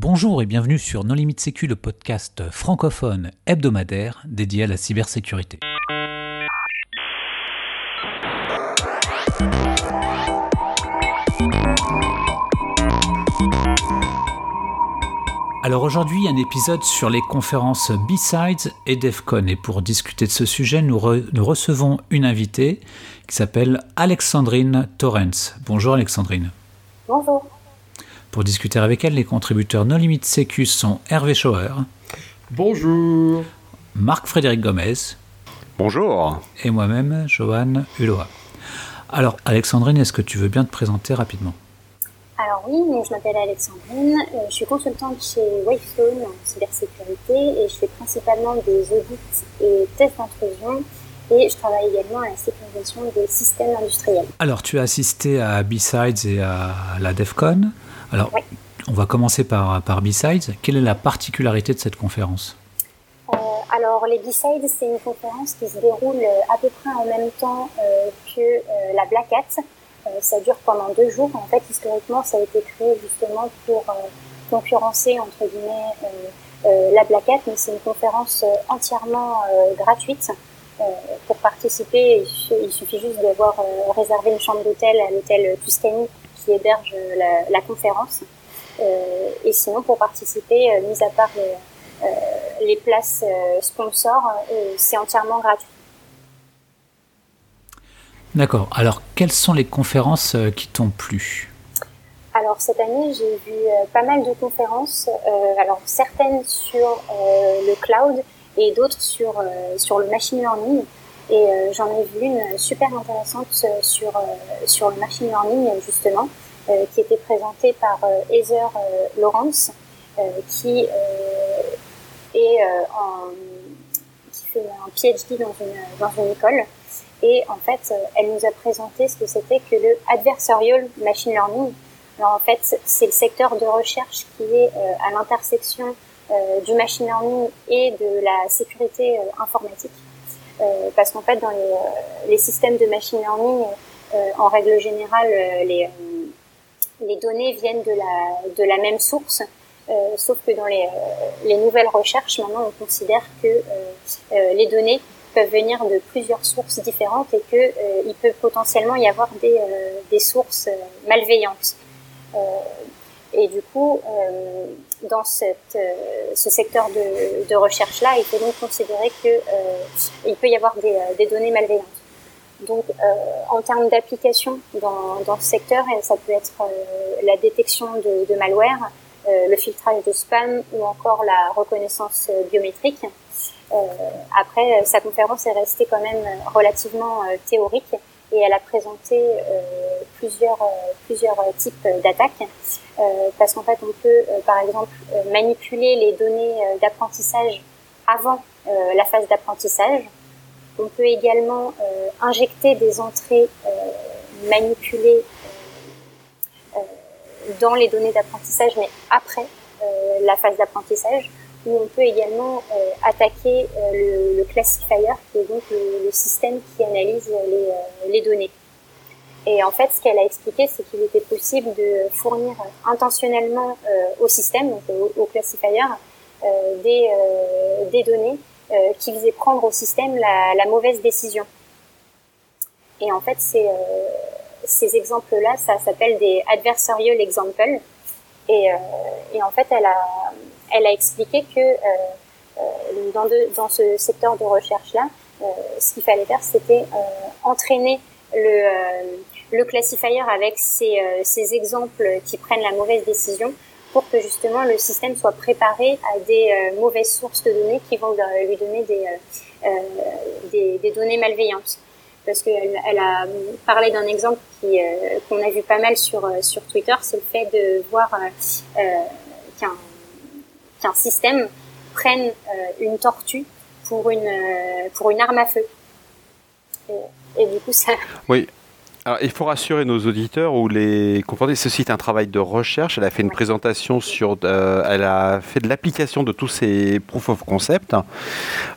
Bonjour et bienvenue sur Non Limite Sécu, le podcast francophone hebdomadaire dédié à la cybersécurité. Alors aujourd'hui, un épisode sur les conférences B-Sides et DEFCON. Et pour discuter de ce sujet, nous, nous recevons une invitée qui s'appelle Alexandrine Torrens. Bonjour Alexandrine. Bonjour. Pour discuter avec elle, les contributeurs No Limit Sécu sont Hervé Schauer. Bonjour. Marc-Frédéric Gomez. Bonjour. Et moi-même, Johan Hulot. Alors, Alexandrine, est-ce que tu veux bien te présenter rapidement? Alors oui, je m'appelle Alexandrine, euh, je suis consultante chez Wavestone en cybersécurité et je fais principalement des audits et tests d'intrusion et je travaille également à la sécurisation des systèmes industriels. Alors, tu as assisté à B-Sides et à la DEFCON. Alors, on va commencer par, par B-Sides. Quelle est la particularité de cette conférence? Euh, Alors, les B-Sides, c'est une conférence qui se déroule euh, à peu près en même temps euh, que la Black Hat. ça dure pendant deux jours. En fait, historiquement, ça a été créé justement pour concurrencer, entre guillemets, la Black Hat, mais c'est une conférence entièrement gratuite. pour participer, il suffit juste d'avoir réservé une chambre d'hôtel à l'hôtel Tuscany héberge la, conférence. Euh, et sinon, pour participer, euh, mis à part les, euh, places sponsors, c'est entièrement gratuit. D'accord. Alors, quelles sont les conférences qui t'ont plu? Alors cette année, j'ai vu pas mal de conférences, alors certaines sur le cloud et d'autres sur, sur le machine learning. Et euh, j'en ai vu une super intéressante euh, sur, euh, sur le machine learning, justement, qui était présentée par Heather Lawrence, qui est en, fait un PhD dans une, dans une école. Et en fait, elle nous a présenté ce que c'était que le adversarial machine learning. Alors en fait, c'est le secteur de recherche qui est à l'intersection du machine learning et de la sécurité informatique. Euh, parce qu'en fait, dans les, euh, les, systèmes de machine learning, euh, en règle générale, les, les données viennent de la, de la même source. sauf que dans les, les, nouvelles recherches, maintenant, on considère que les données peuvent venir de plusieurs sources différentes et qu'il il peut potentiellement y avoir des, des sources malveillantes. et du coup, dans euh, ce secteur de, recherche-là, il faut donc considérer qu'il euh, peut y avoir des, euh, données malveillantes. Donc, en termes d'application dans, dans, ce secteur, ça peut être la détection de, de malware, le filtrage de spam ou encore la reconnaissance biométrique. après, sa conférence est restée quand même relativement théorique et elle a présenté plusieurs, plusieurs types d'attaques. Euh, parce qu'en fait, on peut, euh, par exemple, euh, manipuler les données d'apprentissage avant la phase d'apprentissage. On peut également injecter des entrées manipulées dans les données d'apprentissage, mais après la phase d'apprentissage, ou on peut également attaquer le, le, classifier, qui est donc le, système qui analyse les, les données. Et en fait, ce qu'elle a expliqué, c'est qu'il était possible de fournir intentionnellement euh, au système, donc au, classifier, euh, des, euh, des données qui faisaient prendre au système la, la mauvaise décision. Et en fait, ces, ces exemples-là, ça s'appelle des adversarial examples. Et, et, en fait, elle a, elle a expliqué que dans, de, dans ce secteur de recherche-là, ce qu'il fallait faire, c'était entraîner le, le classifier avec euh, ces, exemples qui prennent la mauvaise décision pour que justement le système soit préparé à des euh, mauvaises sources de données qui vont lui donner des, euh, des, des, données malveillantes. Parce qu'elle elle a parlé d'un exemple qu'on a vu pas mal sur, sur Twitter, c'est le fait de voir qu'un qu'un système prenne une tortue pour une, pour une arme à feu. Et, et du coup, ça... Oui, Alors, il faut rassurer nos auditeurs ou les confronter. Ceci est un travail de recherche. Elle a fait une présentation sur. Euh, elle a fait de l'application de tous ces proof of concept.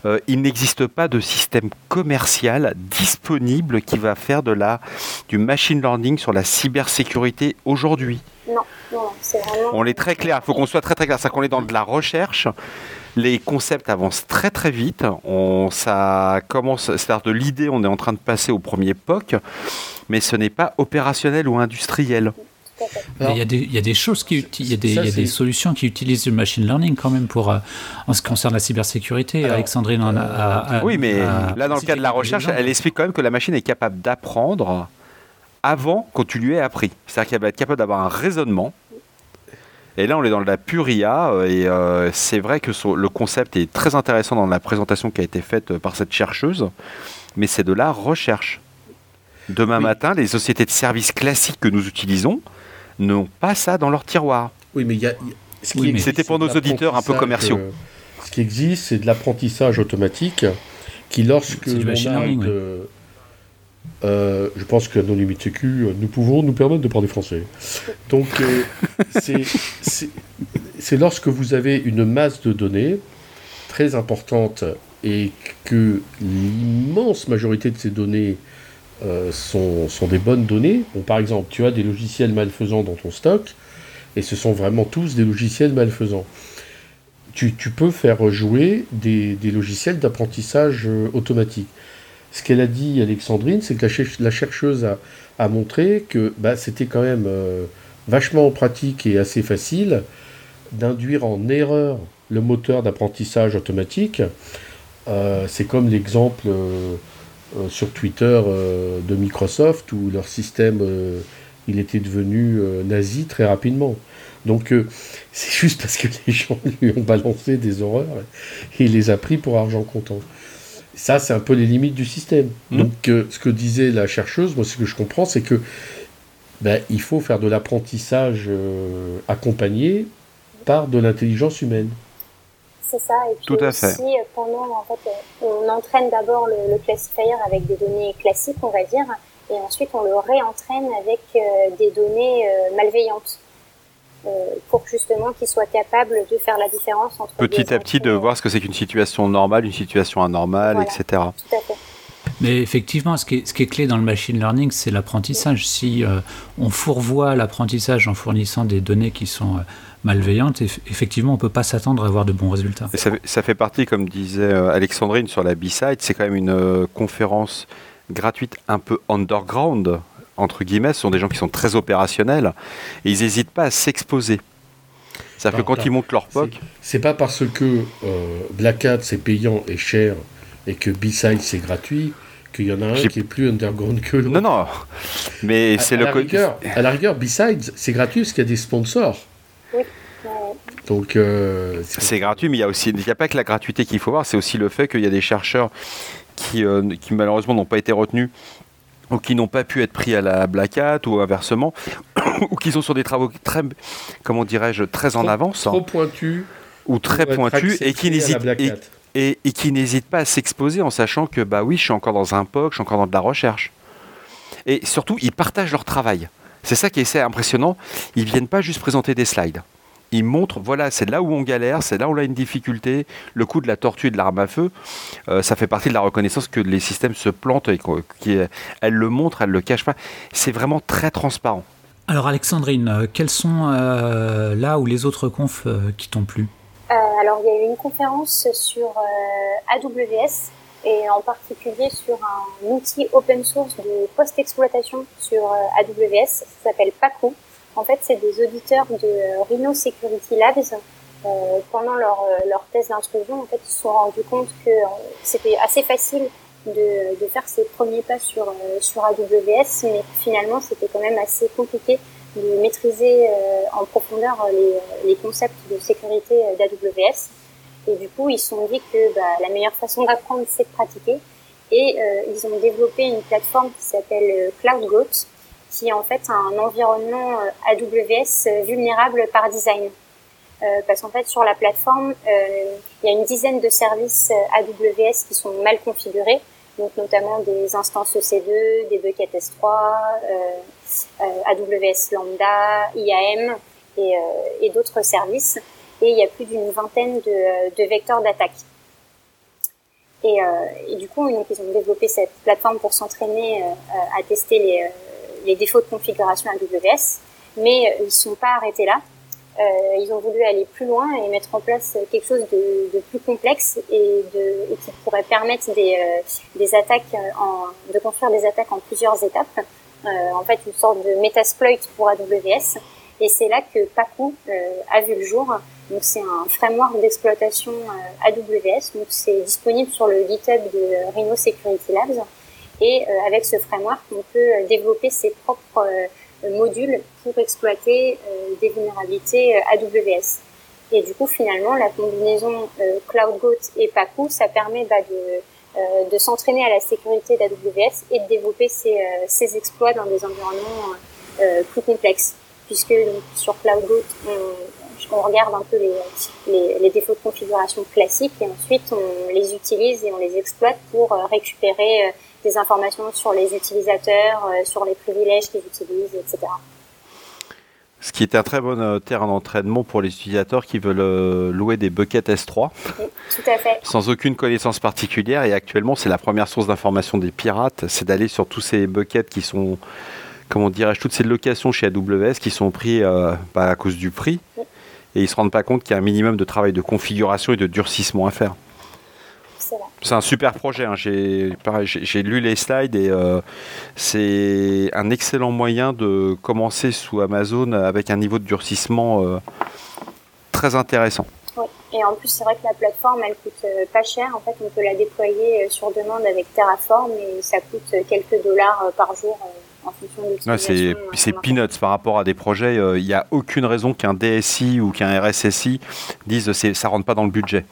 Euh, il n'existe pas de système commercial disponible qui va faire de la, du machine learning sur la cybersécurité aujourd'hui. Non, non, c'est vraiment. On est très clair. Il faut qu'on soit très très clair. C'est qu'on est dans de la recherche les concepts avancent très très vite. On, ça commence, c'est-à-dire de l'idée, on est en train de passer au premier POC mais ce n'est pas opérationnel ou industriel. Il y, a des, choses qui il y a des, des, solutions qui utilisent le machine learning quand même pour euh, en ce qui concerne la cybersécurité. Alexandrine en a, Oui, mais là dans le cas de la recherche, elle explique quand même que la machine est capable d'apprendre avant que tu lui aies appris. C'est-à-dire qu'elle va être capable d'avoir un raisonnement. Et là, on est dans la pure IA, euh, et euh, c'est vrai que le concept est très intéressant dans la présentation qui a été faite par cette chercheuse, mais c'est de la recherche. Demain matin, les sociétés de services classiques que nous utilisons n'ont pas ça dans leur tiroir. Oui, mais il y a. C'était pour nos auditeurs un peu commerciaux. Euh, ce qui existe, c'est de l'apprentissage automatique qui, lorsque l'on euh, je pense qu'à nos limites sécu, nous pouvons nous permettre de parler français. Donc, euh, c'est lorsque vous avez une masse de données très importante et que l'immense majorité de ces données euh, sont, sont, des bonnes données. par exemple, tu as des logiciels malfaisants dans ton stock, et ce sont vraiment tous des logiciels malfaisants. Tu, peux faire jouer des, logiciels d'apprentissage euh, automatique. Ce qu'elle a dit, Alexandrine, c'est que la, chercheuse a, montré que bah, c'était quand même euh, vachement pratique et assez facile d'induire en erreur le moteur d'apprentissage automatique. c'est comme l'exemple sur Twitter euh, de Microsoft où leur système euh, il était devenu nazi très rapidement. Donc c'est juste parce que les gens lui ont balancé des horreurs et il les a pris pour argent comptant. Ça, c'est un peu les limites du système. Mmh. Donc ce que disait la chercheuse, moi ce que je comprends, c'est que ben, il faut faire de l'apprentissage accompagné par de l'intelligence humaine c'est ça. Et puis Tout à aussi, fait. Euh, pendant, en fait, euh, on entraîne d'abord le, classifier avec des données classiques, on va dire, et ensuite on le réentraîne avec euh, des données malveillantes. pour justement qu'il soit capable de faire la différence entre petit à petit de voir ce que c'est qu'une situation normale, une situation anormale, etc. Tout à fait. Mais effectivement, ce qui, est, ce qui est clé dans le machine learning, c'est l'apprentissage. Si on fourvoie l'apprentissage en fournissant des données qui sont malveillante, effectivement, on ne peut pas s'attendre à avoir de bons résultats. ça, fait partie, comme disait euh, Alexandrine sur la B-Side, c'est quand même une euh, conférence gratuite un peu underground, entre guillemets. Ce sont des gens qui sont très opérationnels et ils n'hésitent pas à s'exposer. Ça fait quand ils montent leur POC. C'est pas parce que euh, Black Hat c'est payant et cher et que B-Side c'est gratuit qu'il y en a un qui est plus underground que l'autre. Non, non, mais c'est le. à la rigueur, B-Sides, c'est gratuit parce qu'il y a des sponsors. Donc euh, c'est gratuit, mais il y a aussi, il n'y a pas que la gratuité qu'il faut voir, c'est aussi le fait qu'il y a des chercheurs qui, euh, qui malheureusement n'ont pas été retenus ou qui n'ont pas pu être pris à la Black Hat ou inversement, ou qui sont sur des travaux très, comment dirais-je, très en avance, trop pointus ou très pointus et qui n'hésitent et, et, qui n'hésitent pas à s'exposer en sachant que bah oui, je suis encore dans un POC, je suis encore dans de la recherche. Et surtout, ils partagent leur travail. C'est ça qui est assez impressionnant. Ils viennent pas juste présenter des slides. Ils montrent, voilà, c'est là où on galère, c'est là où on a une difficulté. Le coup de la tortue et de l'arme à feu, euh, ça fait partie de la reconnaissance que les systèmes se plantent et qu'elles le montrent, elles le cachent pas. C'est vraiment très transparent. Alors Alexandrine, euh, quels sont euh, là ou les autres confs qui t'ont plu? Alors il y a eu une conférence sur AWS et en particulier sur un outil open source de post-exploitation sur AWS, ça s'appelle Paco. En fait, c'est des auditeurs de Rhino Security Labs. Euh, pendant leur, euh, leur test d'intrusion, en fait, ils se sont rendus compte que euh, c'était assez facile de, de, faire ses premiers pas sur, euh, sur AWS, mais finalement, c'était quand même assez compliqué de maîtriser en profondeur les, les, concepts de sécurité d'AWS. Et du coup, ils se sont dit que bah, la meilleure façon d'apprendre, c'est de pratiquer. Et ils ont développé une plateforme qui s'appelle CloudGoat, qui est en fait un environnement euh, AWS euh, vulnérable par design. Euh, parce qu'en fait, sur la plateforme, il y a une dizaine de services AWS qui sont mal configurés, donc notamment des instances EC2, des buckets S3, AWS Lambda, IAM et, d'autres services. Et il y a plus d'une vingtaine de, vecteurs d'attaque. Et, du coup, ils ont développé cette plateforme pour s'entraîner à tester les, défauts de configuration AWS, mais ils ne sont pas arrêtés là. Euh, ils ont voulu aller plus loin et mettre en place quelque chose de, plus complexe et, qui pourrait permettre des, euh, attaques, de construire des attaques en plusieurs étapes. Euh, en fait, une sorte de metasploit pour AWS. Et c'est là que Pacu a vu le jour. Donc c'est un framework d'exploitation AWS. Donc c'est disponible sur le GitHub de Rhino Security Labs. Et avec ce framework, on peut développer ses propres modules pour exploiter euh, des vulnérabilités euh, AWS. Et du coup, finalement, la combinaison euh, CloudGoat et Pacu, ça permet bah, de, de s'entraîner à la sécurité d'AWS et de développer ses, ses, exploits dans des environnements plus complexes. Puisque donc, sur CloudGoat, on, on, regarde un peu les, les, les, défauts de configuration classiques et ensuite on les utilise et on les exploite pour récupérer des informations sur les utilisateurs, euh, sur les privilèges qu'ils utilisent, etc. Ce qui est un très bon euh, terrain d'entraînement pour les utilisateurs qui veulent euh, louer des buckets S3. tout à fait. Sans aucune connaissance particulière. Et actuellement, c'est la première source d'information des pirates. C'est d'aller sur tous ces buckets qui sont, comment dirais-je, toutes ces locations chez AWS qui sont pris bah, à cause du prix. Et ils ne se rendent pas compte qu'il y a un minimum de travail de configuration et de durcissement à faire. C'est un super projet. Hein. J'ai lu les slides et euh, c'est un excellent moyen de commencer sous Amazon avec un niveau de durcissement euh, très intéressant. Oui, et en plus, c'est vrai que la plateforme, elle coûte euh, pas cher. En fait, on peut la déployer sur demande avec Terraform et ça coûte quelques dollars par jour. En fonction de c'est peanuts par rapport à des projets. Il n'y a aucune raison qu'un DSI ou qu'un RSSI dise que ça rentre pas dans le budget.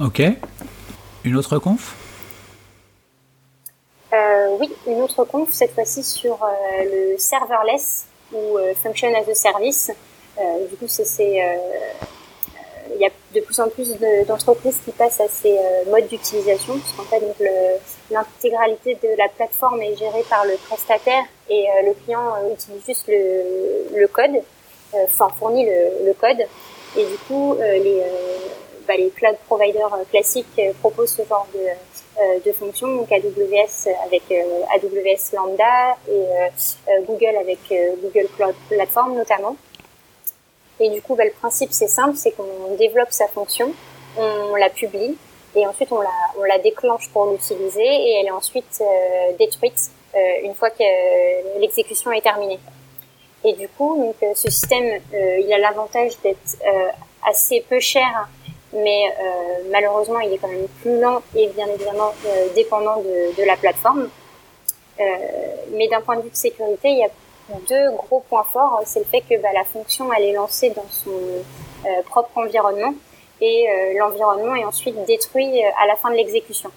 Ok. Une autre conf? Euh, Oui, une autre conf, cette fois-ci sur euh, le serverless ou euh, function as a service. du coup, c'est il y a de plus en plus d'entreprises qui passent à ces modes d'utilisation, puisqu'en fait, l'intégralité de la plateforme est gérée par le prestataire et le client utilise juste le, code, enfin fournit le, le, code. Et du coup, les, bah, les cloud providers euh, classiques euh, proposent ce genre de, euh, de fonctions, donc AWS avec AWS Lambda et Google avec Google Cloud Platform notamment. Et du coup, bah, le principe c'est simple, c'est qu'on développe sa fonction, on la publie et ensuite on la, on la déclenche pour l'utiliser et elle est ensuite détruite une fois que l'exécution est terminée. Et du coup, donc, ce système, il a l'avantage d'être assez peu cher mais euh, malheureusement, il est quand même plus lent et bien évidemment euh, dépendant de, de, la plateforme. Euh, mais d'un point de vue de sécurité, il y a deux gros points forts. C'est le fait que bah, la fonction, elle est lancée dans son euh, propre environnement et euh, l'environnement est ensuite détruit à la fin de l'exécution.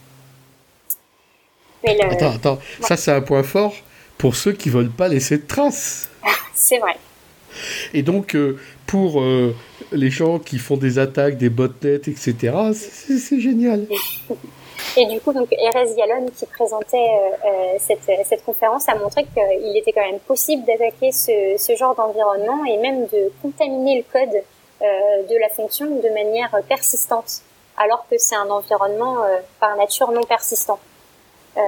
Attends, attends, ça c'est un point fort pour ceux qui veulent pas laisser de traces. c'est vrai. Et donc, pour les gens qui font des attaques, des botnets, etc. C'est génial. Et du coup, donc, Erez Yalon, qui présentait euh, euh, cette, cette, conférence, a montré qu'il était quand même possible d'attaquer ce, ce, genre d'environnement et même de contaminer le code euh, de la fonction de manière persistante, alors que c'est un environnement par nature non persistant. Euh,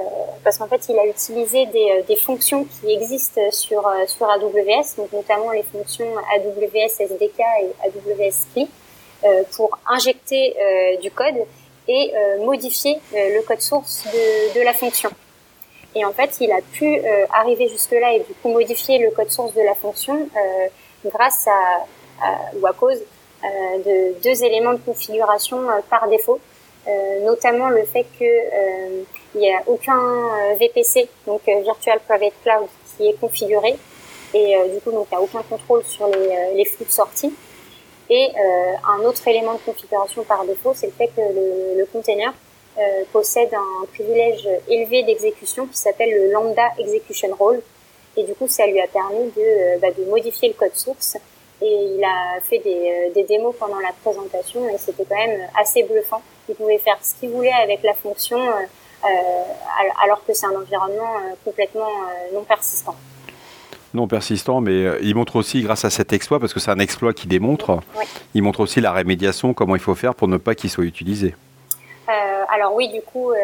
parce qu'en fait, il a utilisé des, euh, des, fonctions qui existent sur, euh, sur AWS, donc notamment les fonctions AWS SDK et AWS CLI, pour injecter du code et modifier le code source de, la fonction. Et en fait, il a pu arriver jusque-là et du coup modifier le code source de la fonction grâce à, ou à cause de deux éléments de configuration par défaut, notamment le fait que il n'y a aucun euh, VPC, donc euh, Virtual Private Cloud, qui est configuré. Et euh, du coup, donc, il n'y a aucun contrôle sur les, les flux de sortie. Et un autre élément de configuration par défaut, c'est le fait que le, le container possède un privilège élevé d'exécution qui s'appelle le Lambda Execution Role. Et du coup, ça lui a permis de, bah, de modifier le code source. Et il a fait des, des démos pendant la présentation et c'était quand même assez bluffant il pouvait faire ce qu'il voulait avec la fonction, alors que c'est un environnement complètement non persistant non persistant, mais il montre aussi, grâce à cet exploit, parce que c'est un exploit qui démontre, il montre aussi la rémédiation, comment il faut faire pour ne pas qu'il soit utilisé. Euh, alors oui, du coup, euh,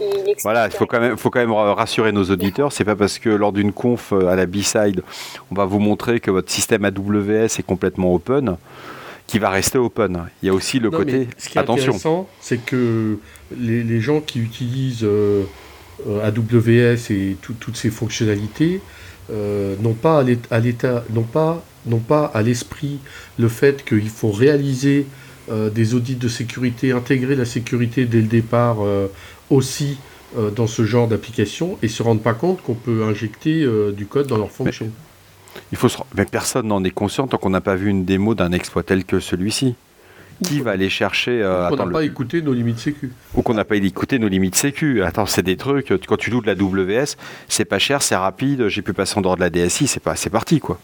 il explique... Voilà, il faut quand même, faut quand même rassurer nos auditeurs. C'est pas parce que lors d'une conf euh, à la B-side, on va vous montrer que votre système AWS est complètement open, qui va rester open. Il y a aussi le côté ce qui est intéressant, c'est que les, gens qui utilisent AWS et toutes ces fonctionnalités n'ont pas à l'état, pas, à l'esprit le fait qu'il faut réaliser euh, des audits de sécurité, intégrer la sécurité dès le départ euh, aussi euh, dans ce genre d'application et se rendre pas compte qu'on peut injecter du code dans leur fonction. Mais personne n'en est conscient tant qu'on n'a pas vu une démo d'un exploit tel que celui-ci. Qui va aller chercher euh, On n'a pas écouté nos limites sécu. Ou qu'on n'a pas écouté nos limites sécu. Attends, c'est des trucs. Quand tu loues de la WS, c'est pas cher, c'est rapide. J'ai pu passer en dehors de la DSI, c'est pas, c'est parti quoi.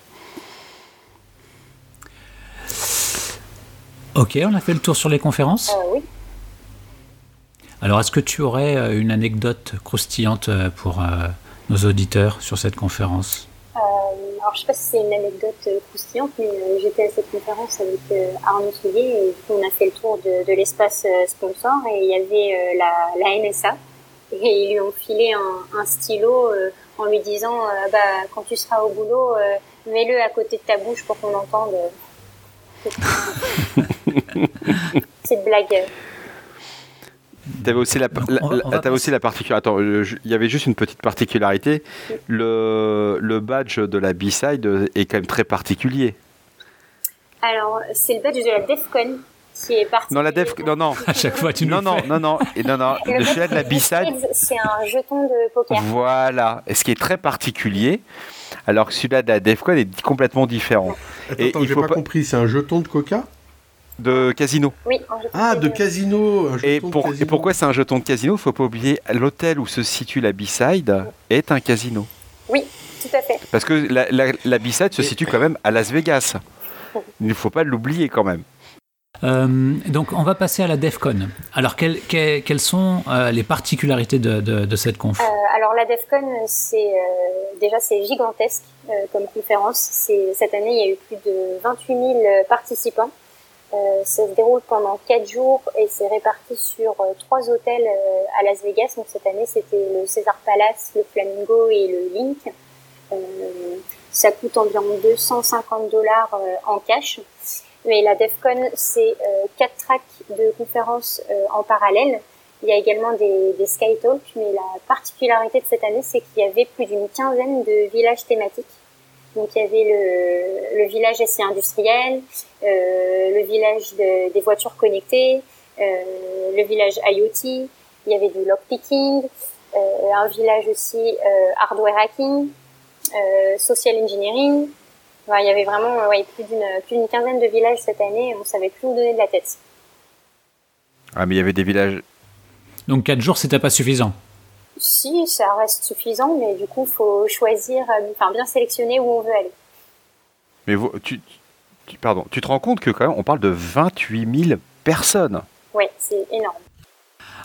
Ok, on a fait le tour sur les conférences euh, Oui. Alors, est-ce que tu aurais euh, une anecdote croustillante euh, pour nos auditeurs sur cette conférence? Je ne sais pas si c'est une anecdote croustillante, mais j'étais à cette conférence avec Arnaud Soulier et on a fait le tour de, l'espace sponsor et il y avait la, NSA et ils lui ont filé un, stylo en lui disant bah, quand tu seras au boulot, mets-le à côté de ta bouche pour qu'on entende. Petite blague. T'avais aussi la, aussi la particularité. Attends, il y avait juste une petite particularité. Le, le badge de la B-side est quand même très particulier. Alors, c'est le badge de la DEFCON qui est particulier. Non, la Def, non, non. À chaque fois, tu nous non, non, non, non, et non, non. le celui de la B-side, c'est un jeton de poker. Voilà. Et ce qui est très particulier, alors que celui-là de la DEFCON est complètement différent. Attends, et attends j'ai pas, compris. C'est un jeton de Coca? De casino. Oui, Ah, de casino. et, pourquoi c'est un jeton de casino? Il faut pas oublier, l'hôtel où se situe la B-side est un casino. Oui, tout à fait. Parce que la, la, B-side se situe quand même à Las Vegas. Il ne faut pas l'oublier quand même. Euh, donc on va passer à la DEFCON. Alors quelles, quelles, sont euh, les particularités de, de, cette conf? Euh, Alors la DEFCON, c'est déjà c'est gigantesque comme conférence. Cette année, il y a eu plus de 28 000 participants. Euh, ça se déroule pendant quatre jours et c'est réparti sur euh, trois hôtels euh, à Las Vegas. Donc cette année, c'était le César Palace, le Flamingo et le Link. ça coûte environ 250 dollars en cash. Mais la DEFCON, c'est quatre tracks de conférences en parallèle. Il y a également des, des Skytalks, mais la particularité de cette année, c'est qu'il y avait plus d'une quinzaine de villages thématiques donc il y avait le, le village essai industriel, euh, le village des voitures connectées, euh, le village IoT, il y avait du lockpicking, euh, un village aussi euh, hardware hacking, euh, social engineering. il y avait vraiment ouais, plus d'une plus d'une quinzaine de villages cette année, on savait plus où donner de la tête. Ah mais il y avait des villages. Donc 4 jours c'était pas suffisant. Si, ça reste suffisant, mais du coup, il faut choisir, euh, enfin bien sélectionner où on veut aller. Mais vous, tu, pardon, tu te rends compte que quand même, on parle de 28 000 personnes. Oui, c'est énorme.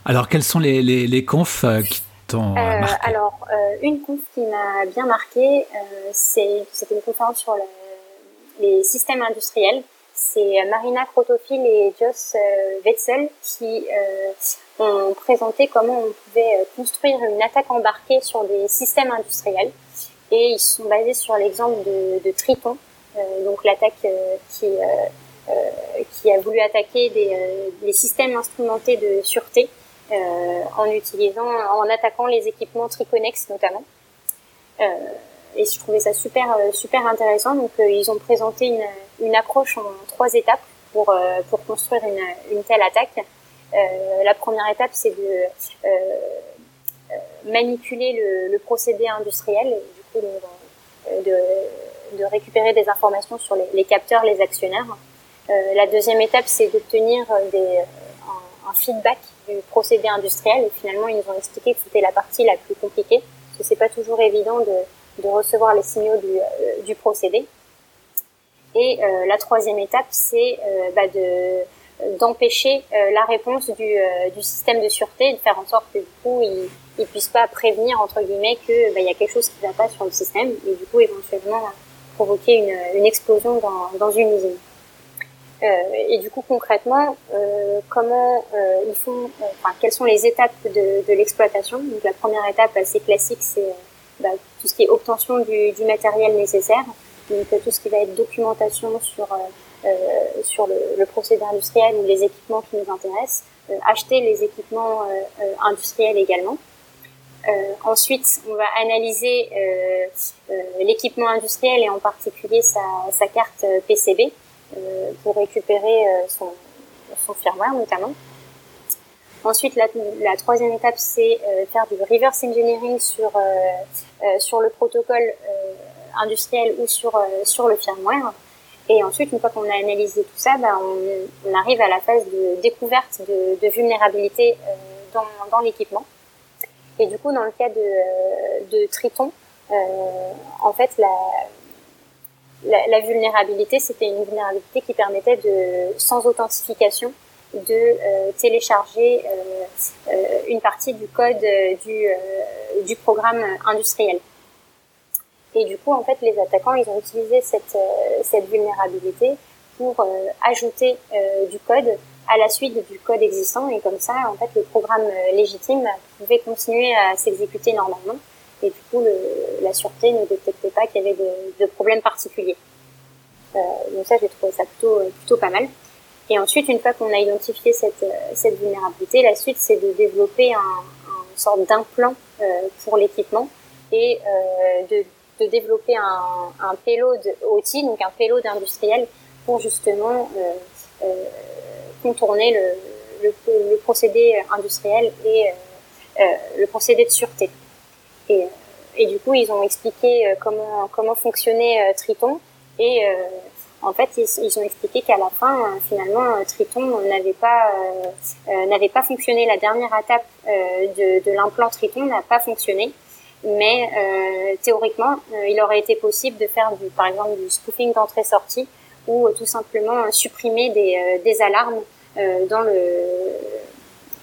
Alors, quels sont les, les, les confs euh, qui t'ont euh, marqué? Alors, une conf qui m'a bien marqué, c'est c'était une conférence sur les systèmes industriels c'est Marina Krotofil et Joss Wetzel qui ont présenté comment on pouvait euh, construire une attaque embarquée sur des systèmes industriels. Et ils sont basés sur l'exemple de, de, Triton, euh, donc l'attaque euh, qui, a voulu attaquer des, des systèmes instrumentés de sûreté en utilisant, en attaquant les équipements Triconex notamment. Et je trouvais ça super super intéressant. Donc ils ont présenté une, une approche en trois étapes pour pour construire une, une telle attaque. Euh, la première étape, c'est de euh, euh, manipuler le, le, procédé industriel, du coup de, de, récupérer des informations sur les, capteurs, les actionnaires. la deuxième étape, c'est d'obtenir des, un, un, feedback du procédé industriel. Et finalement, ils nous ont expliqué que c'était la partie la plus compliquée, parce que c'est pas toujours évident de, de recevoir les signaux du, du procédé. Et euh, la troisième étape, c'est euh, bah, de d'empêcher la réponse du, système de sûreté, de faire en sorte que du coup il ne puisse pas prévenir entre guillemets que bah, y a quelque chose qui va pas sur le système et du coup éventuellement provoquer une, explosion dans, une usine. Euh, et du coup, concrètement, euh, comment euh, ils font, enfin, quelles sont les étapes de, de l'exploitation? Donc, la première étape assez classique, c'est bah, tout ce qui est obtention du, matériel nécessaire, donc tout ce qui va être documentation sur sur le, procédé industriel ou les équipements qui nous intéressent, acheter les équipements industriels également. Euh, ensuite, on va analyser euh, l'équipement industriel et en particulier sa, sa carte PCB euh, pour récupérer euh, son, son firmware notamment. Ensuite, la, troisième étape, c'est euh, faire du reverse engineering sur sur le protocole industriel ou sur sur le firmware. Et ensuite, une fois qu'on a analysé tout ça, ben, on, arrive à la phase de découverte de, vulnérabilité dans, dans l'équipement. Et du coup, dans le cas de, de Triton, en fait, la, la vulnérabilité, c'était une vulnérabilité qui permettait de, sans authentification, de euh, télécharger euh, euh, une partie du code du, du programme industriel. Et du coup, en fait, les attaquants, ils ont utilisé cette, cette vulnérabilité pour ajouter du code à la suite du code existant et comme ça, en fait, le programme légitime pouvait continuer à s'exécuter normalement et du coup, le, la sûreté ne détectait pas qu'il y avait de, de problèmes particuliers. Euh, donc ça, j'ai trouvé ça plutôt, plutôt pas mal. Et ensuite, une fois qu'on a identifié cette, cette vulnérabilité, la suite, c'est de développer un, un sorte d'implant euh, pour l'équipement et euh, de, de, développer un, un payload OT, donc un payload industriel, pour justement euh, euh, contourner le, le, le, procédé industriel et euh, le procédé de sûreté. Et, et du coup, ils ont expliqué euh, comment comment fonctionnait euh, Triton et euh, en fait, ils, ont expliqué qu'à la fin, finalement, Triton n'avait pas n'avait pas fonctionné. La dernière étape de, de l'implant Triton n'a pas fonctionné, mais théoriquement, il aurait été possible de faire, du, par exemple, du spoofing d'entrée-sortie ou tout simplement supprimer des, des alarmes dans le,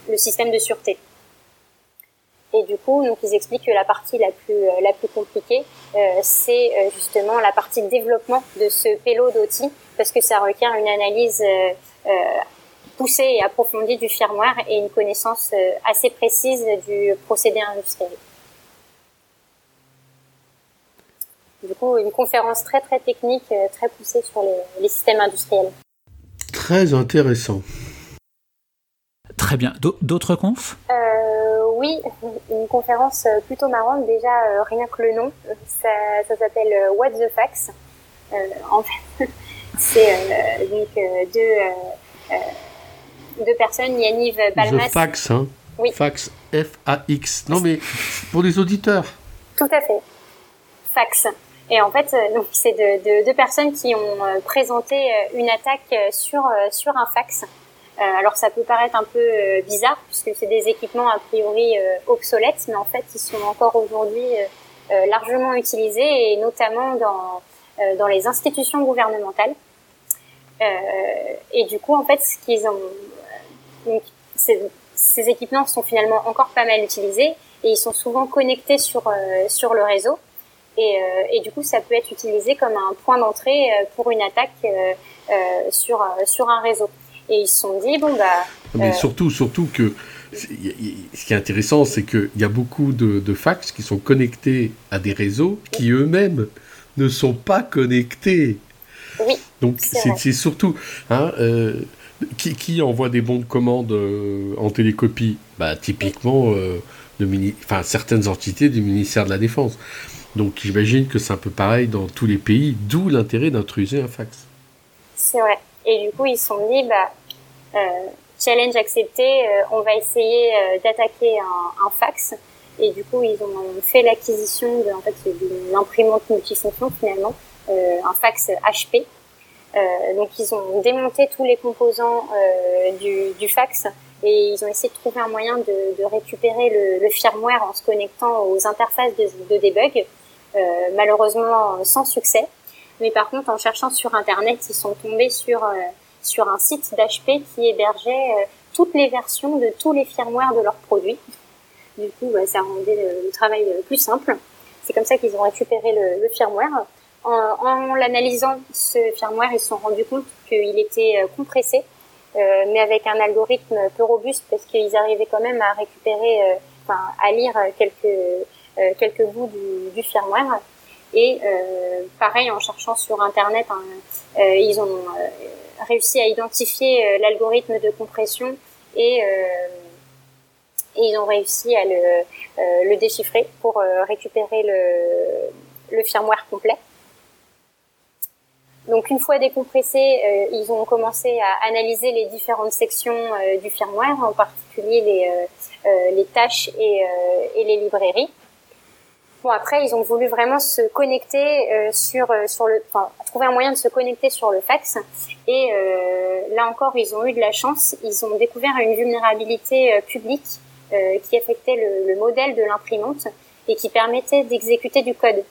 le système de sûreté. Et du coup, donc ils expliquent que la partie la plus euh, la plus compliquée, euh, c'est euh, justement la partie de développement de ce payload d'outils, parce que ça requiert une analyse poussée et approfondie du firmware et une connaissance assez précise du procédé industriel. Du coup, une conférence très très technique, très poussée sur les, les systèmes industriels. Très intéressant. Très bien. D'autres confs? Euh, Oui, une conférence euh, plutôt marrante. Déjà, euh, rien que le nom, ça, ça s'appelle euh, What the Fax. Euh, en fait, c'est donc deux, deux personnes, Yaniv Balmas. The Fax, hein Oui. Fax, F-A-X. Non, mais pour les auditeurs. Tout à fait. Fax. Et en fait, donc c'est deux de, de personnes qui ont présenté une attaque sur sur un fax. Euh, alors ça peut paraître un peu euh, bizarre puisque c'est des équipements a priori euh, obsolètes, mais en fait ils sont encore aujourd'hui largement utilisés et notamment dans dans les institutions gouvernementales. et du coup en fait ce qu'ils ont donc, ces équipements sont finalement encore pas mal utilisés et ils sont souvent connectés sur sur le réseau. Et, et, du coup, ça peut être utilisé comme un point d'entrée pour une attaque sur sur un réseau. Et ils se sont dit, bon, bah. Mais euh, surtout, surtout que ce qui est intéressant, c'est qu'il y a beaucoup de, de, fax qui sont connectés à des réseaux qui eux-mêmes ne sont pas connectés. Oui. Donc c'est surtout. Hein, euh, qui, qui, envoie des bons de commande euh, en télécopie? Bah, Typiquement, euh, de mini enfin, certaines entités du ministère de la Défense. Donc j'imagine que c'est un peu pareil dans tous les pays, d'où l'intérêt d'intruser un fax. C'est vrai. Et du coup, ils se sont dit, bah, euh, challenge accepté, euh, on va essayer euh, d'attaquer un, un, fax. Et du coup, ils ont fait l'acquisition de, en fait, d'une imprimante multifonction finalement, un fax HP. donc, ils ont démonté tous les composants du, du fax et ils ont essayé de trouver un moyen de, de récupérer le, le, firmware en se connectant aux interfaces de, de debug, euh, malheureusement sans succès. Mais par contre, en cherchant sur Internet, ils sont tombés sur, euh, sur un site d'HP qui hébergeait toutes les versions de tous les firmware de leurs produits. Du coup, bah, ça rendait le, travail plus simple. C'est comme ça qu'ils ont récupéré le, firmware. En, en l'analysant, ce firmware, ils se sont rendus compte qu'il était compressé, mais avec un algorithme peu robuste parce qu'ils arrivaient quand même à récupérer, enfin, à lire quelques quelques bouts du, du firmware. Et euh, pareil, en cherchant sur Internet, hein, euh, ils ont euh, réussi à identifier l'algorithme de compression et, ils ont réussi à le, déchiffrer pour récupérer le, firmware complet. Donc une fois décompressé, ils ont commencé à analyser les différentes sections du firmware, en particulier les, tâches et, les librairies. Après, ils ont voulu vraiment se connecter euh, sur euh, sur le, enfin trouver un moyen de se connecter sur le fax. Et euh, là encore, ils ont eu de la chance. Ils ont découvert une vulnérabilité publique qui affectait le, le modèle de l'imprimante et qui permettait d'exécuter du code.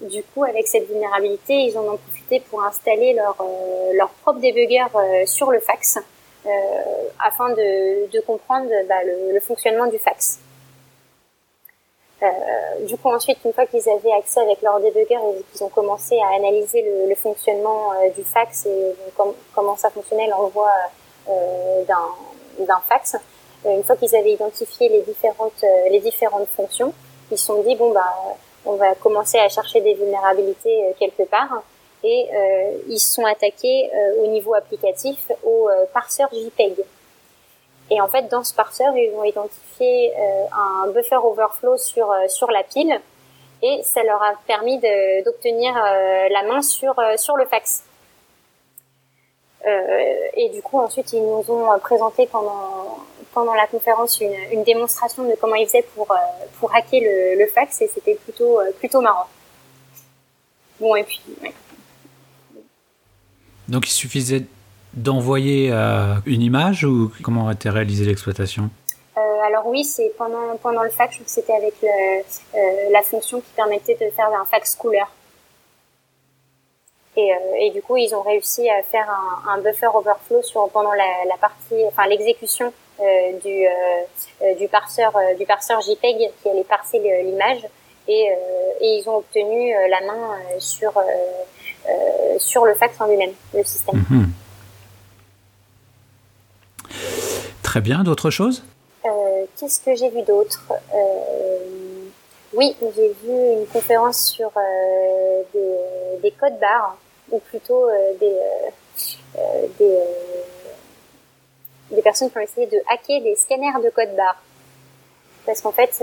Du coup, avec cette vulnérabilité, ils en ont profité pour installer leur leur propre debugger sur le fax afin de, comprendre bah, le fonctionnement du fax. Euh, du coup, ensuite, une fois qu'ils avaient accès avec leur debugger et qu'ils ont commencé à analyser le, le fonctionnement euh, du fax et comment ça fonctionnait l'envoi euh, d'un fax, une fois qu'ils avaient identifié les différentes les différentes fonctions, ils se sont dit bon bah on va commencer à chercher des vulnérabilités quelque part et ils se sont attaqués au niveau applicatif au parseur JPEG. Et en fait, dans ce parseur, ils ont identifié euh, un buffer overflow sur euh, sur la pile, et ça leur a permis d'obtenir euh, la main sur sur le fax. et du coup, ensuite, ils nous ont présenté pendant pendant la conférence une, une démonstration de comment ils faisaient pour pour hacker le, le fax, et c'était plutôt plutôt marrant. Bon, et puis. Donc, il suffisait d'envoyer euh, une image ou comment a été réalisée l'exploitation? Euh, alors oui, c'est pendant pendant le fax, c'était avec le, euh, la fonction qui permettait de faire un fax couleur. Et, et, du coup, ils ont réussi à faire un, un buffer overflow sur pendant la, la partie, enfin l'exécution du du parseur du parseur JPEG qui allait parser l'image et, et ils ont obtenu la main sur sur le fax en lui-même, le système. Mm-hmm. Très bien, d'autres choses euh, Qu'est-ce que j'ai vu d'autre euh, Oui, j'ai vu une conférence sur euh, des, des, codes barres, ou plutôt des, des, personnes qui ont essayé de hacker des scanners de codes barres. Parce qu'en fait,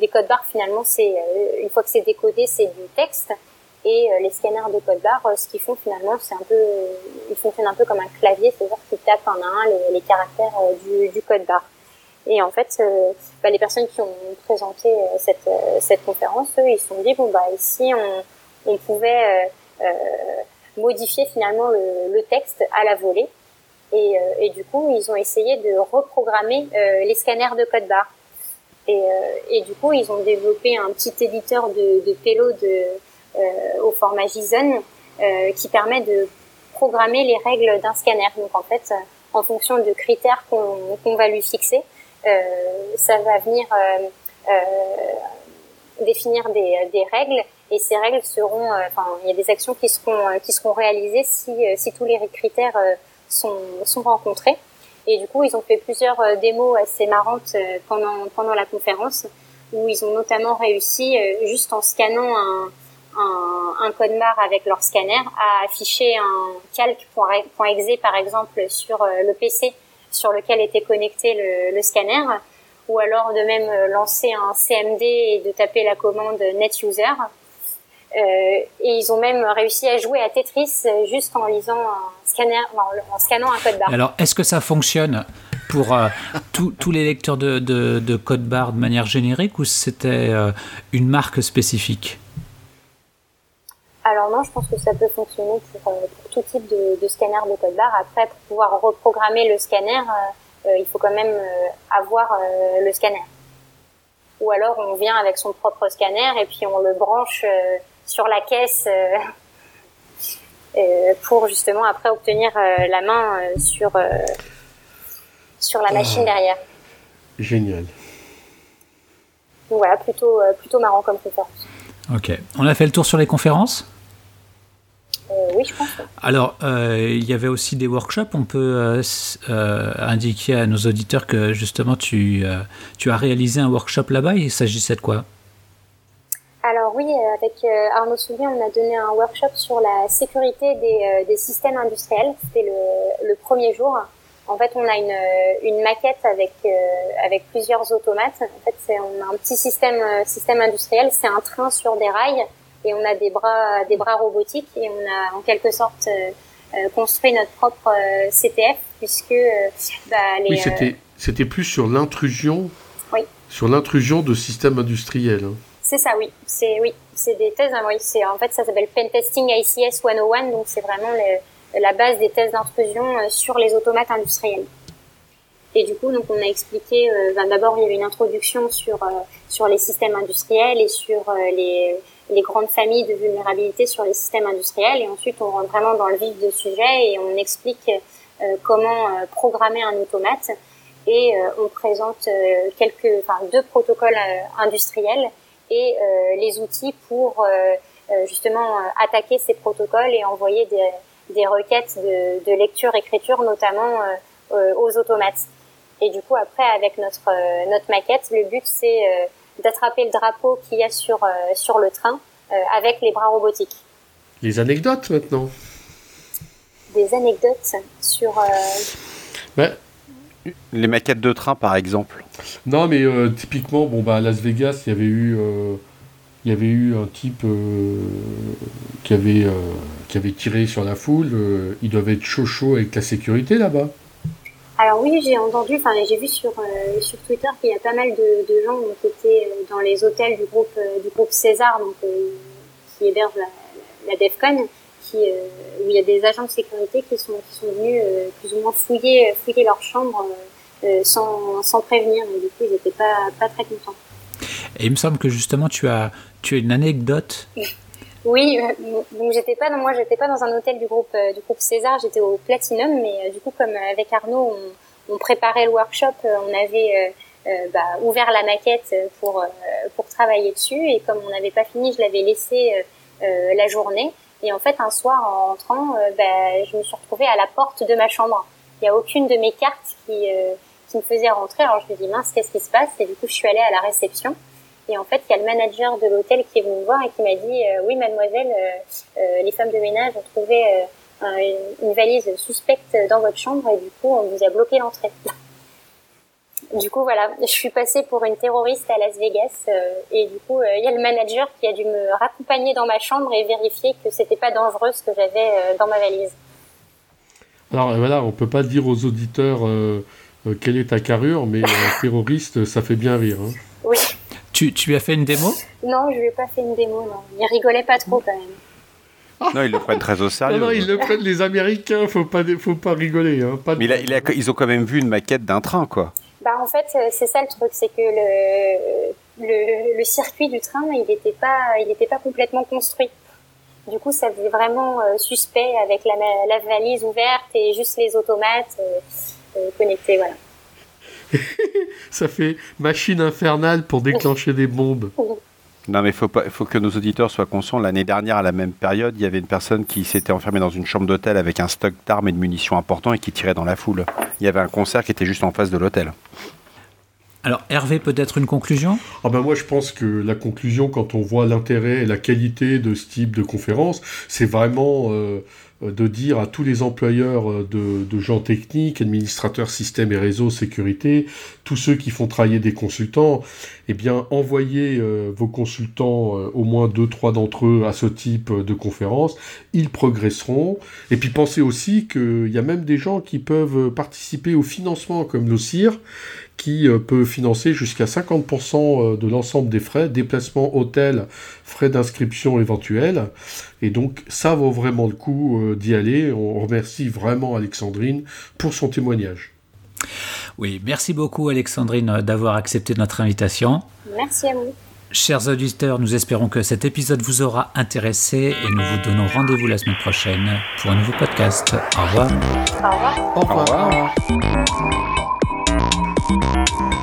les codes barres, finalement, c'est une fois que c'est décodé, c'est du texte. Et euh, les scanners de code barre, euh, ce qu'ils font finalement, c'est un peu, ils fonctionnent un peu comme un clavier, c'est-à-dire qu'ils tapent à un les, les caractères euh, du, du, code barre. Et en fait, bah, les personnes qui ont présenté cette, cette conférence, eux, ils se sont dit bon bah ici on, on pouvait euh, modifier finalement le, le, texte à la volée. Et, et, du coup, ils ont essayé de reprogrammer les scanners de code barre. Et, et, du coup, ils ont développé un petit éditeur de, de payload euh, au format JSON euh, qui permet de programmer les règles d'un scanner. Donc en fait, euh, en fonction de critères qu'on va lui fixer, ça va venir définir des, des, règles et ces règles seront, enfin, il y a des actions qui seront qui seront réalisées si, si tous les critères sont, sont rencontrés. Et du coup, ils ont fait plusieurs démos assez marrantes pendant pendant la conférence où ils ont notamment réussi juste en scannant un, un, code barre avec leur scanner à afficher un calque.exe par exemple sur euh, le PC sur lequel était connecté le, scanner ou alors de même euh, lancer un CMD et de taper la commande NetUser. Euh, et ils ont même réussi à jouer à Tetris juste en lisant un scanner, en, scannant un code barre. Alors, est-ce que ça fonctionne pour tous les lecteurs de, de, de, code barre de manière générique ou c'était une marque spécifique? Alors non, je pense que ça peut fonctionner pour, euh, pour tout type de, de, scanner de code barre. Après, pour pouvoir reprogrammer le scanner, euh, euh il faut quand même euh, avoir le scanner. Ou alors on vient avec son propre scanner et puis on le branche sur la caisse pour justement après obtenir la main sur sur la machine ah. derrière. Génial. Donc voilà, plutôt plutôt marrant comme conférence. Ok. On a fait le tour sur les conférences? Oui, je pense. Alors, euh, il y avait aussi des workshops. On peut euh, indiquer à nos auditeurs que justement tu, tu as réalisé un workshop là-bas. Il s'agissait de quoi? Alors oui, avec Arnaud Soulier, on a donné un workshop sur la sécurité des, des systèmes industriels. C'était le, le, premier jour. En fait, on a une, une maquette avec, avec plusieurs automates. En fait, c'est, on a un petit système, système industriel. C'est un train sur des rails et on a des bras, des bras robotiques et on a en quelque sorte euh, euh, construit notre propre euh, CTF puisque bah, les, oui, c'était, c'était plus sur l'intrusion. Oui. Sur l'intrusion de systèmes industriels. Hein. C'est ça, oui. C'est oui, c'est des thèses. Hein, oui, c'est en fait ça s'appelle Pentesting ICS 101, donc c'est vraiment la base des thèses d'intrusion sur les automates industriels. Et du coup, donc on a expliqué. Ben, d'abord, il y avait une introduction sur sur les systèmes industriels et sur les les grandes familles de vulnérabilité sur les systèmes industriels. Et ensuite, on rentre vraiment dans le vif du sujet et on explique euh, comment euh, programmer un automate. Et euh, on présente quelques, enfin, deux protocoles industriels et les outils pour justement attaquer ces protocoles et envoyer des, des requêtes de, de lecture-écriture, notamment aux automates. Et du coup, après, avec notre, notre maquette, le but, c'est d'attraper le drapeau qu'il y a sur, euh, sur le train euh, avec les bras robotiques. Les anecdotes maintenant Des anecdotes sur... Euh, ben, les maquettes de train, par exemple. Non, mais typiquement, bon, bah, à Las Vegas, il y avait eu, il y avait eu un type qui, avait, qui avait tiré sur la foule. il devait être chaud chaud avec la sécurité là-bas. Alors oui, j'ai entendu, enfin j'ai vu sur euh, sur Twitter qu'il y a pas mal de, de gens qui étaient euh, dans les hôtels du groupe euh, du groupe César, donc qui héberge la, la, DEFCON, qui où il y a des agents de sécurité qui sont qui sont venus plus ou moins fouiller fouiller leur chambre sans sans prévenir, et du coup ils n'étaient pas pas très contents. Et il me semble que justement tu as tu as une anecdote. Oui, euh, donc j'étais pas, moi j'étais pas dans un hôtel du groupe euh, du groupe César, j'étais au Platinum, mais euh, du coup comme avec Arnaud on, on préparait le workshop, on avait bah, ouvert la maquette pour pour travailler dessus et comme on n'avait pas fini, je l'avais laissé la journée et en fait un soir en rentrant, bah, je me suis retrouvée à la porte de ma chambre. Il y a aucune de mes cartes qui qui me faisait rentrer, alors je me dis mince qu'est-ce qui se passe? Et du coup je suis allée à la réception. Et en fait, il y a le manager de l'hôtel qui est venu me voir et qui m'a dit euh, oui, mademoiselle, euh, euh, les femmes de ménage ont trouvé une valise suspecte dans votre chambre et du coup, on vous a bloqué l'entrée. du coup, voilà, je suis passée pour une terroriste à Las Vegas et du coup, il y a le manager qui a dû me raccompagner dans ma chambre et vérifier que c'était pas dangereux ce que j'avais dans ma valise. Alors voilà, on peut pas dire aux auditeurs quelle est ta carrure, mais terroriste, ça fait bien rire. Hein. Oui. Tu, tu lui as fait une démo Non, je lui ai pas fait une démo, non. Il rigolait pas trop quand même. Non, ils le prennent très au sérieux. Non, non, ils le prennent les Américains, faut pas, faut pas rigoler. Hein, Mais il a, ils ont quand même vu une maquette d'un train, quoi. Bah en fait, c'est ça le truc, c'est que le, le, le, circuit du train, il n'était pas, il était pas complètement construit. Du coup, ça faisait vraiment euh, suspect avec la, la, valise ouverte et juste les automates euh, euh connectés, voilà. ça fait machine infernale pour déclencher des bombes. Non, mais il faut, faut que nos auditeurs soient conscients. L'année dernière, à la même période, il y avait une personne qui s'était enfermée dans une chambre d'hôtel avec un stock d'armes et de munitions important et qui tirait dans la foule. Il y avait un concert qui était juste en face de l'hôtel. Alors Hervé, peut-être une conclusion? Ah ben Moi je pense que la conclusion, quand on voit l'intérêt et la qualité de ce type de conférence, c'est vraiment euh, euh, de dire à tous les employeurs euh, de, gens techniques, administrateurs système et réseau sécurité, tous ceux qui font travailler des consultants, eh bien envoyez euh, vos consultants, au moins deux, trois d'entre eux, à ce type de conférence, ils progresseront. Et puis pensez aussi qu'il y a même des gens qui peuvent participer au financement comme l'OCIR, qui peut financer jusqu'à 50% de l'ensemble des frais, déplacement, hôtel, frais d'inscription éventuels. Et donc ça vaut vraiment le coup euh, d'y aller. On remercie vraiment Alexandrine pour son témoignage. Oui, merci beaucoup Alexandrine d'avoir accepté notre invitation. Merci à vous. Chers auditeurs, nous espérons que cet épisode vous aura intéressé et nous vous donnons rendez-vous la semaine prochaine pour un nouveau podcast. Au revoir. Au revoir. Au revoir. Au revoir. Música